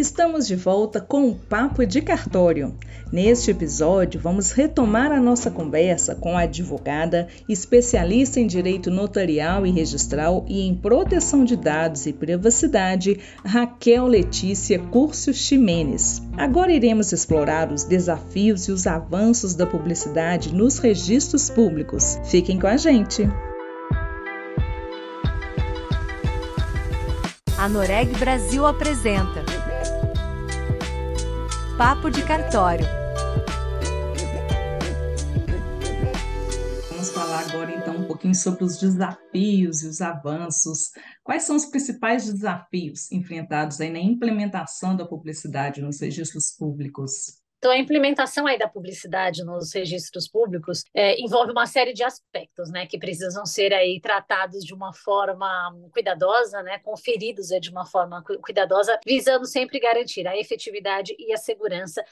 Estamos de volta com o Papo de Cartório. Neste episódio, vamos retomar a nossa conversa com a advogada, especialista em direito notarial e registral e em proteção de dados e privacidade, Raquel Letícia Curcio Ximenes. Agora iremos explorar os desafios e os avanços da publicidade nos registros públicos. Fiquem com a gente! A Noreg Brasil apresenta Papo de Cartório. Vamos falar agora então um pouquinho sobre os desafios e os avanços. Quais são os principais desafios enfrentados aí na implementação da publicidade nos registros públicos? Então, a implementação aí da publicidade nos registros públicos é, envolve uma série de aspectos, né, que precisam ser aí tratados de uma forma cuidadosa, né, conferidos é, de uma forma cuidadosa, visando sempre garantir a efetividade e a segurança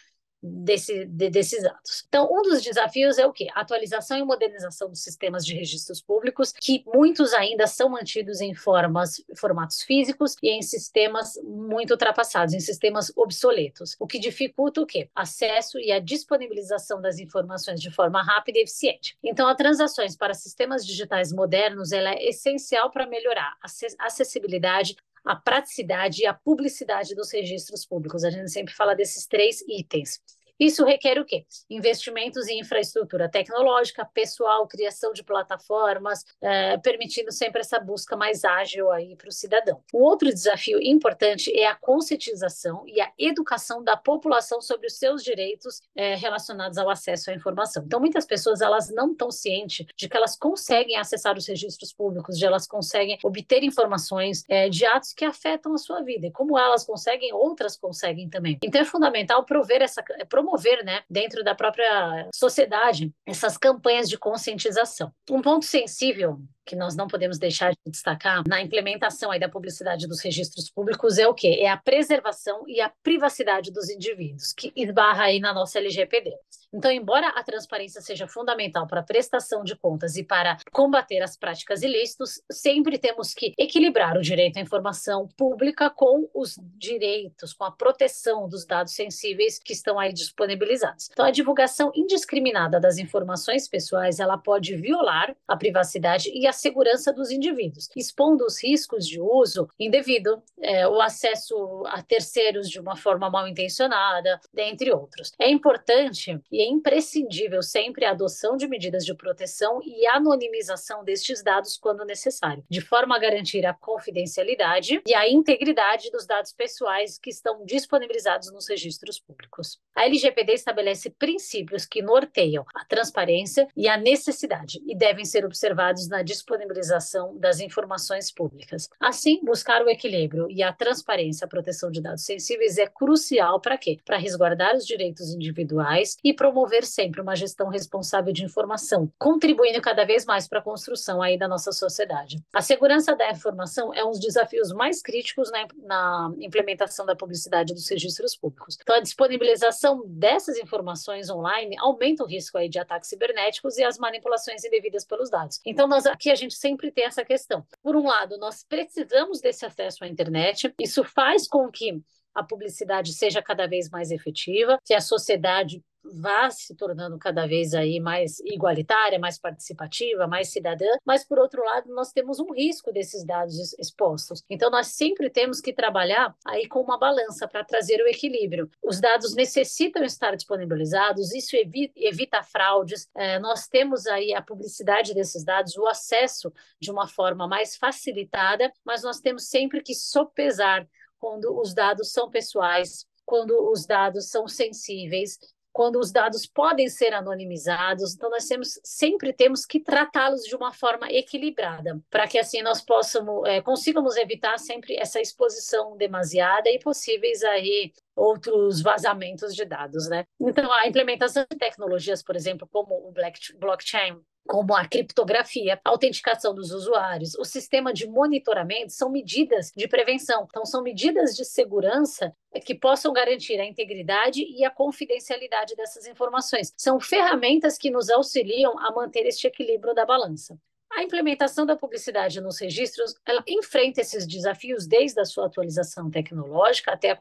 desse, de, desses atos. Então, um dos desafios é o quê? atualização e modernização dos sistemas de registros públicos, que muitos ainda são mantidos em formas, formatos físicos e em sistemas muito ultrapassados, em sistemas obsoletos, o que dificulta o quê? Acesso e a disponibilização das informações de forma rápida e eficiente. Então, a transações para sistemas digitais modernos ela é essencial para melhorar a acessibilidade, a praticidade e a publicidade dos registros públicos. A gente sempre fala desses três itens. Isso requer o quê? Investimentos em infraestrutura tecnológica, pessoal, criação de plataformas, é, permitindo sempre essa busca mais ágil aí para o cidadão. O outro desafio importante é a conscientização e a educação da população sobre os seus direitos é, relacionados ao acesso à informação. Então, muitas pessoas elas não estão cientes de que elas conseguem acessar os registros públicos, de elas conseguem obter informações é, de atos que afetam a sua vida. E como elas conseguem, outras conseguem também. Então, é fundamental prover essa, promover promover, né, dentro da própria sociedade, essas campanhas de conscientização. Um ponto sensível que nós não podemos deixar de destacar na implementação aí da publicidade dos registros públicos é o quê? É a preservação e a privacidade dos indivíduos, que esbarra aí na nossa LGPD. Então, embora a transparência seja fundamental para a prestação de contas e para combater as práticas ilícitas, sempre temos que equilibrar o direito à informação pública com os direitos, com a proteção dos dados sensíveis que estão aí disponibilizados. Então, a divulgação indiscriminada das informações pessoais, ela pode violar a privacidade e a segurança dos indivíduos, expondo os riscos de uso indevido, é, o acesso a terceiros de uma forma mal intencionada, dentre outros. É importante e é imprescindível sempre a adoção de medidas de proteção e anonimização destes dados quando necessário, de forma a garantir a confidencialidade e a integridade dos dados pessoais que estão disponibilizados nos registros públicos. A LGPD estabelece princípios que norteiam a transparência e a necessidade e devem ser observados na disponibilidade disponibilização das informações públicas. Assim, buscar o equilíbrio e a transparência, a proteção de dados sensíveis é crucial para quê? Para resguardar os direitos individuais e promover sempre uma gestão responsável de informação, contribuindo cada vez mais para a construção aí da nossa sociedade. A segurança da informação é um dos desafios mais críticos na, na implementação da publicidade dos registros públicos. Então, a disponibilização dessas informações online aumenta o risco aí de ataques cibernéticos e as manipulações indevidas pelos dados. Então, nós aqui a gente sempre tem essa questão. Por um lado, nós precisamos desse acesso à internet, isso faz com que a publicidade seja cada vez mais efetiva, que a sociedade vá se tornando cada vez aí mais igualitária, mais participativa, mais cidadã, mas por outro lado nós temos um risco desses dados expostos. Então nós sempre temos que trabalhar aí com uma balança para trazer o equilíbrio. Os dados necessitam estar disponibilizados, isso evita, fraudes. É, nós temos aí a publicidade desses dados, o acesso de uma forma mais facilitada, mas nós temos sempre que sopesar quando os dados são pessoais, quando os dados são sensíveis quando os dados podem ser anonimizados. Então, nós temos, sempre temos que tratá-los de uma forma equilibrada, para que assim nós possamos, é, consigamos evitar sempre essa exposição demasiada e possíveis aí outros vazamentos de dados, né? Então, a implementação de tecnologias, por exemplo, como o blockchain, como a criptografia, a autenticação dos usuários, o sistema de monitoramento são medidas de prevenção. Então, são medidas de segurança que possam garantir a integridade e a confidencialidade dessas informações. São ferramentas que nos auxiliam a manter este equilíbrio da balança. A implementação da publicidade nos registros, ela enfrenta esses desafios desde a sua atualização tecnológica até a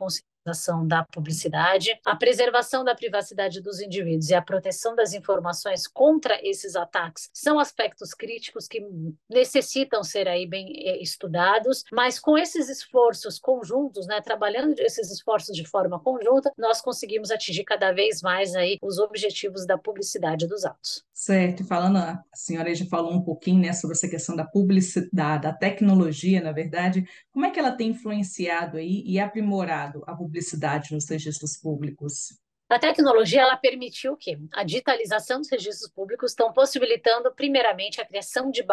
da publicidade, a preservação da privacidade dos indivíduos e a proteção das informações contra esses ataques são aspectos críticos que necessitam ser aí bem eh, estudados, mas com esses esforços conjuntos, né, trabalhando esses esforços de forma conjunta, nós conseguimos atingir cada vez mais aí os objetivos da publicidade dos atos. Certo, falando, a senhora já falou um pouquinho, né, sobre essa questão da publicidade, da tecnologia, na verdade, como é que ela tem influenciado aí e aprimorado a publicidade nos registros públicos? A tecnologia ela permitiu o quê? A digitalização dos registros públicos estão possibilitando, primeiramente, a criação de,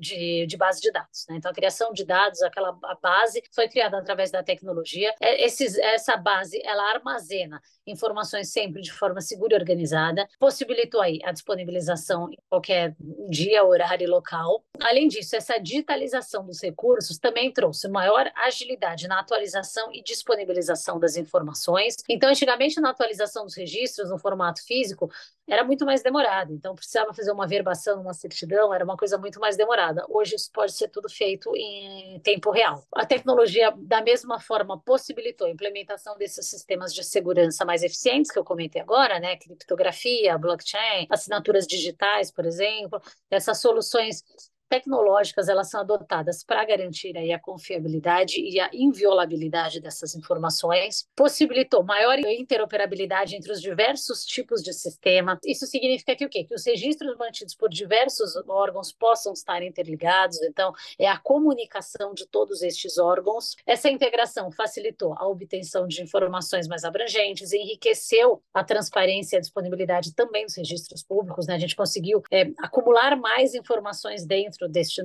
de, de base de dados. Né? Então, a criação de dados, aquela base, foi criada através da tecnologia. É, esses, essa base, ela armazena informações sempre de forma segura e organizada, possibilitou aí a disponibilização em qualquer dia, horário e local. Além disso, essa digitalização dos recursos também trouxe maior agilidade na atualização e disponibilização das informações. Então, antigamente, na atualização dos registros no formato físico, era muito mais demorado. Então, precisava fazer uma verbação, uma certidão, era uma coisa muito mais demorada. Hoje, isso pode ser tudo feito em tempo real. A tecnologia, da mesma forma, possibilitou a implementação desses sistemas de segurança mais eficientes que eu comentei agora, né? Criptografia, blockchain, assinaturas digitais, por exemplo, essas soluções tecnológicas elas são adotadas para garantir aí a confiabilidade e a inviolabilidade dessas informações, possibilitou maior interoperabilidade entre os diversos tipos de sistema. Isso significa que o quê? Que os registros mantidos por diversos órgãos possam estar interligados, então é a comunicação de todos estes órgãos. Essa integração facilitou a obtenção de informações mais abrangentes, enriqueceu a transparência e a disponibilidade também dos registros públicos, né? A gente conseguiu é, acumular mais informações dentro dentro deste,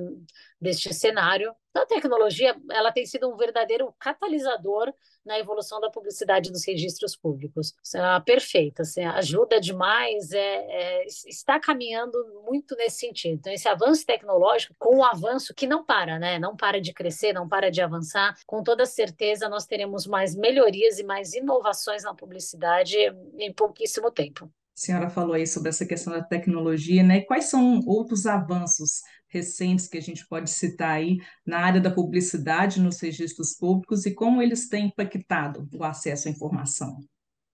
deste cenário. Então, a tecnologia ela tem sido um verdadeiro catalisador na evolução da publicidade dos registros públicos. É perfeita, assim, ajuda demais, é, é, está caminhando muito nesse sentido. Então, esse avanço tecnológico, com o avanço que não para, né? não para de crescer, não para de avançar, com toda certeza nós teremos mais melhorias e mais inovações na publicidade em pouquíssimo tempo. A senhora falou aí sobre essa questão da tecnologia, né? Quais são outros avanços recentes que a gente pode citar aí na área da publicidade nos registros públicos e como eles têm impactado o acesso à informação.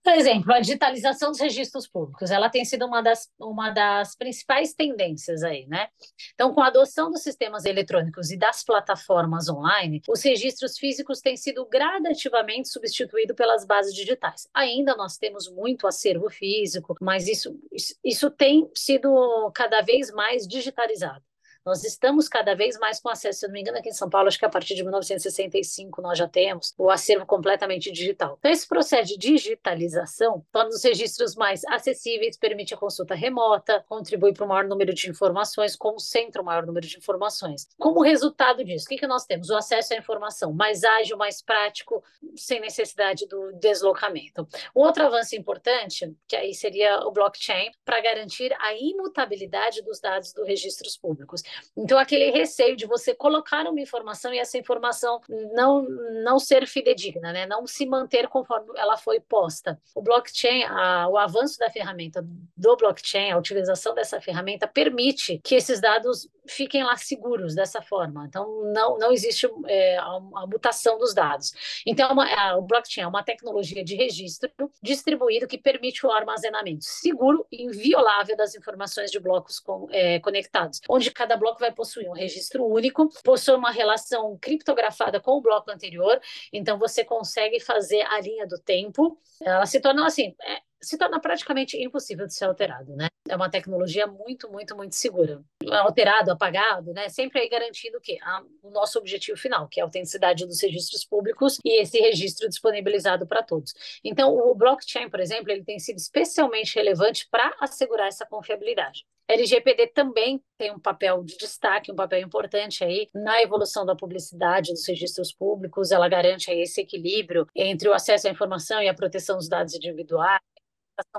Por exemplo, a digitalização dos registros públicos, ela tem sido uma das, uma das principais tendências aí, né? Então, com a adoção dos sistemas eletrônicos e das plataformas online, os registros físicos têm sido gradativamente substituídos pelas bases digitais. Ainda nós temos muito acervo físico, mas isso, isso tem sido cada vez mais digitalizado. Nós estamos cada vez mais com acesso, se não me engano, aqui em São Paulo, acho que a partir de 1965 nós já temos o acervo completamente digital. Então, esse processo de digitalização torna os registros mais acessíveis, permite a consulta remota, contribui para o maior número de informações, concentra o maior número de informações. Como resultado disso, o que, que nós temos? O acesso à informação mais ágil, mais prático, sem necessidade do deslocamento. Um outro avanço importante, que aí seria o blockchain, para garantir a imutabilidade dos dados dos registros públicos. Então, aquele receio de você colocar uma informação e essa informação não, não ser fidedigna, né? não se manter conforme ela foi posta. O blockchain, a, o avanço da ferramenta do blockchain, a utilização dessa ferramenta, permite que esses dados fiquem lá seguros dessa forma. Então, não, não existe é, a, mutação dos dados. Então, uma, a, o blockchain é uma tecnologia de registro distribuído que permite o armazenamento seguro e inviolável das informações de blocos com, é, conectados, onde cada bloco vai possuir um registro único, possui uma relação criptografada com o bloco anterior, então você consegue fazer a linha do tempo. Ela se torna assim, é, se torna praticamente impossível de ser alterado, né? É uma tecnologia muito, muito, muito segura. Alterado, apagado, né? Sempre aí garantindo o quê? o nosso objetivo final, que é a autenticidade dos registros públicos e esse registro disponibilizado para todos. Então, o blockchain, por exemplo, ele tem sido especialmente relevante para assegurar essa confiabilidade. LGPD também tem um papel de destaque, um papel importante aí na evolução da publicidade dos registros públicos. Ela garante aí esse equilíbrio entre o acesso à informação e a proteção dos dados individuais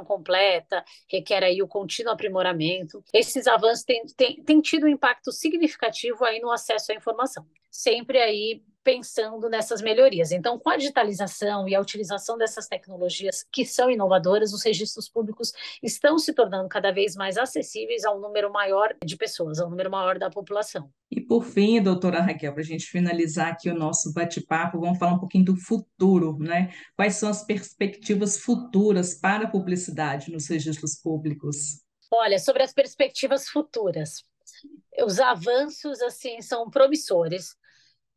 completa, requer aí o contínuo aprimoramento. Esses avanços têm, têm, têm tido um impacto significativo aí no acesso à informação. Sempre aí pensando nessas melhorias. Então, com a digitalização e a utilização dessas tecnologias que são inovadoras, os registros públicos estão se tornando cada vez mais acessíveis a um número maior de pessoas, a um número maior da população. E por fim, doutora Raquel, para a gente finalizar aqui o nosso bate-papo, vamos falar um pouquinho do futuro, né? Quais são as perspectivas futuras para a publicidade nos registros públicos? Olha, sobre as perspectivas futuras, os avanços assim são promissores.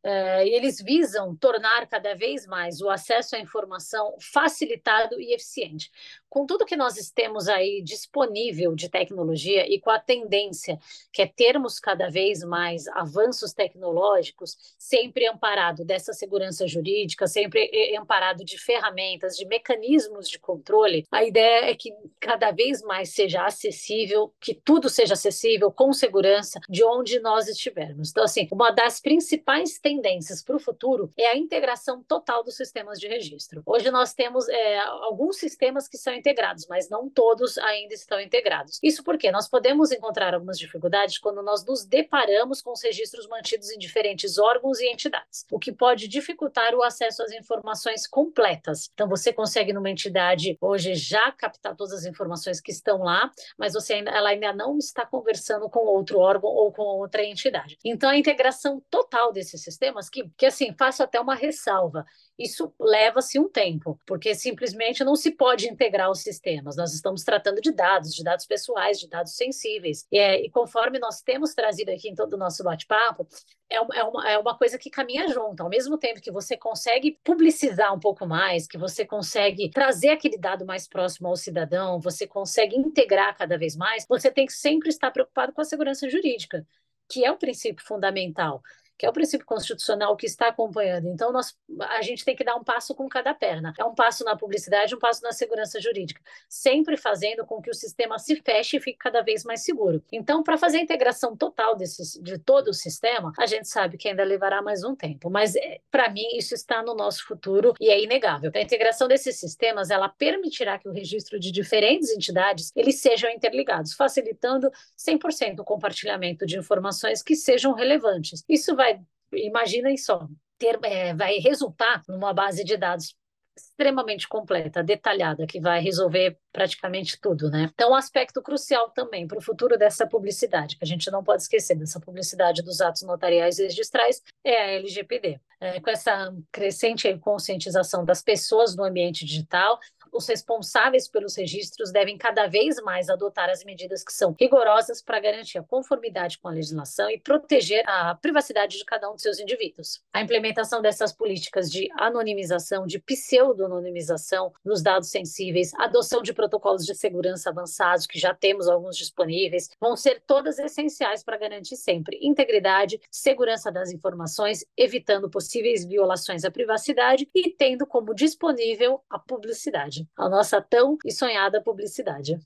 Uh, eles visam tornar cada vez mais o acesso à informação facilitado e eficiente com tudo que nós temos aí disponível de tecnologia e com a tendência que é termos cada vez mais avanços tecnológicos, sempre amparado dessa segurança jurídica, sempre amparado de ferramentas, de mecanismos de controle, a ideia é que cada vez mais seja acessível, que tudo seja acessível com segurança de onde nós estivermos. Então, assim, uma das principais tendências para o futuro é a integração total dos sistemas de registro. Hoje nós temos é, alguns sistemas que são integrados, mas não todos ainda estão integrados. Isso porque nós podemos encontrar algumas dificuldades quando nós nos deparamos com os registros mantidos em diferentes órgãos e entidades, o que pode dificultar o acesso às informações completas. Então, você consegue numa entidade hoje já captar todas as informações que estão lá, mas você ainda, ela ainda não está conversando com outro órgão ou com outra entidade. Então, a integração total desses sistemas, que, que assim, faço até uma ressalva, isso leva-se um tempo, porque simplesmente não se pode integrar os sistemas. Nós estamos tratando de dados, de dados pessoais, de dados sensíveis. E, é, e conforme nós temos trazido aqui em todo o nosso bate-papo, é uma, é, uma, é uma coisa que caminha junto. Ao mesmo tempo que você consegue publicizar um pouco mais, que você consegue trazer aquele dado mais próximo ao cidadão, você consegue integrar cada vez mais, você tem que sempre estar preocupado com a segurança jurídica, que é o princípio fundamental que é o princípio constitucional que está acompanhando. Então, nós, a gente tem que dar um passo com cada perna. É um passo na publicidade, um passo na segurança jurídica, sempre fazendo com que o sistema se feche e fique cada vez mais seguro. Então, para fazer a integração total desses, de todo o sistema, a gente sabe que ainda levará mais um tempo, mas é, para mim isso está no nosso futuro e é inegável. A integração desses sistemas, ela permitirá que o registro de diferentes entidades, eles sejam interligados, facilitando 100% o compartilhamento de informações que sejam relevantes. Isso vai vai, imaginem só, ter, é, vai resultar numa base de dados extremamente completa, detalhada, que vai resolver praticamente tudo, né? Então, um aspecto crucial também para o futuro dessa publicidade, que a gente não pode esquecer dessa publicidade dos atos notariais e registrais, é a LGPD. É, com essa crescente conscientização das pessoas no ambiente digital, os responsáveis pelos registros devem cada vez mais adotar as medidas que são rigorosas para garantir a conformidade com a legislação e proteger a privacidade de cada um dos seus indivíduos. A implementação dessas políticas de anonimização, de pseudo-anonimização dos dados sensíveis, adoção de protocolos de segurança avançados, que já temos alguns disponíveis, vão ser todas essenciais para garantir sempre integridade, segurança das informações, evitando possíveis violações à privacidade e tendo como disponível a publicidade publicidade, a nossa tão e sonhada publicidade.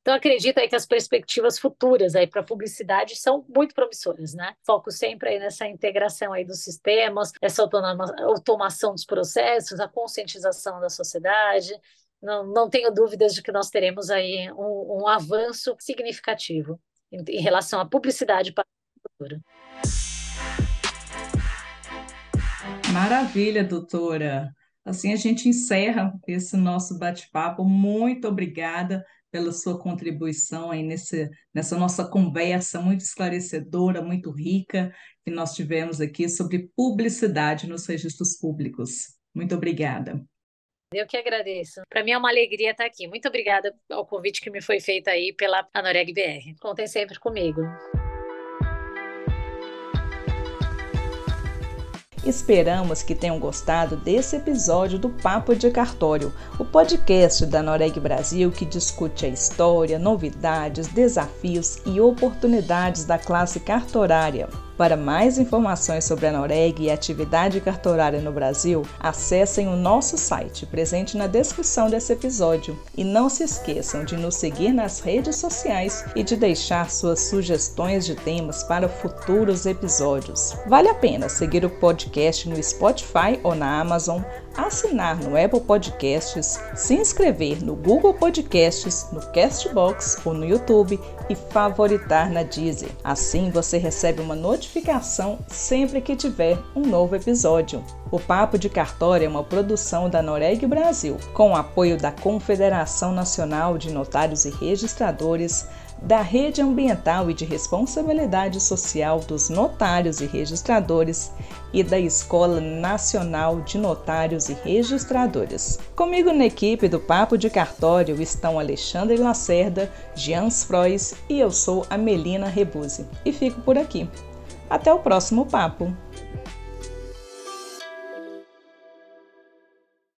Então, acredito aí que as perspectivas futuras aí para publicidade são muito promissoras, né? Foco sempre aí nessa integração aí dos sistemas, essa automação dos processos, a conscientização da sociedade. Não, não tenho dúvidas de que nós teremos aí um, um avanço significativo em, em relação à publicidade para o futuro. Maravilha, doutora. Assim a gente encerra esse nosso bate-papo. Muito obrigada pela sua contribuição aí nesse, nessa nossa conversa muito esclarecedora, muito rica, que nós tivemos aqui sobre publicidade nos registros públicos. Muito obrigada. Eu que agradeço. Para mim é uma alegria estar aqui. Muito obrigada ao convite que me foi feito aí pela Anoreg BR. Contem sempre comigo. Esperamos que tenham gostado desse episódio do Papo de Cartório, o podcast da Noreg Brasil que discute a história, novidades, desafios e oportunidades da classe cartorária. Para mais informações sobre a Noreg e a atividade cartorária no Brasil, acessem o nosso site presente na descrição desse episódio. E não se esqueçam de nos seguir nas redes sociais e de deixar suas sugestões de temas para futuros episódios. Vale a pena seguir o podcast no Spotify ou na Amazon assinar no Apple Podcasts, se inscrever no Google Podcasts, no Castbox ou no YouTube e favoritar na Deezer. Assim você recebe uma notificação sempre que tiver um novo episódio. O Papo de Cartório é uma produção da Noreg Brasil, com o apoio da Confederação Nacional de Notários e Registradores, da Rede Ambiental e de Responsabilidade Social dos Notários e Registradores e da Escola Nacional de Notários e Registradores. Comigo na equipe do Papo de Cartório estão Alexandre Lacerda, Jans Frois e eu sou a Melina Rebuse. E fico por aqui. Até o próximo papo!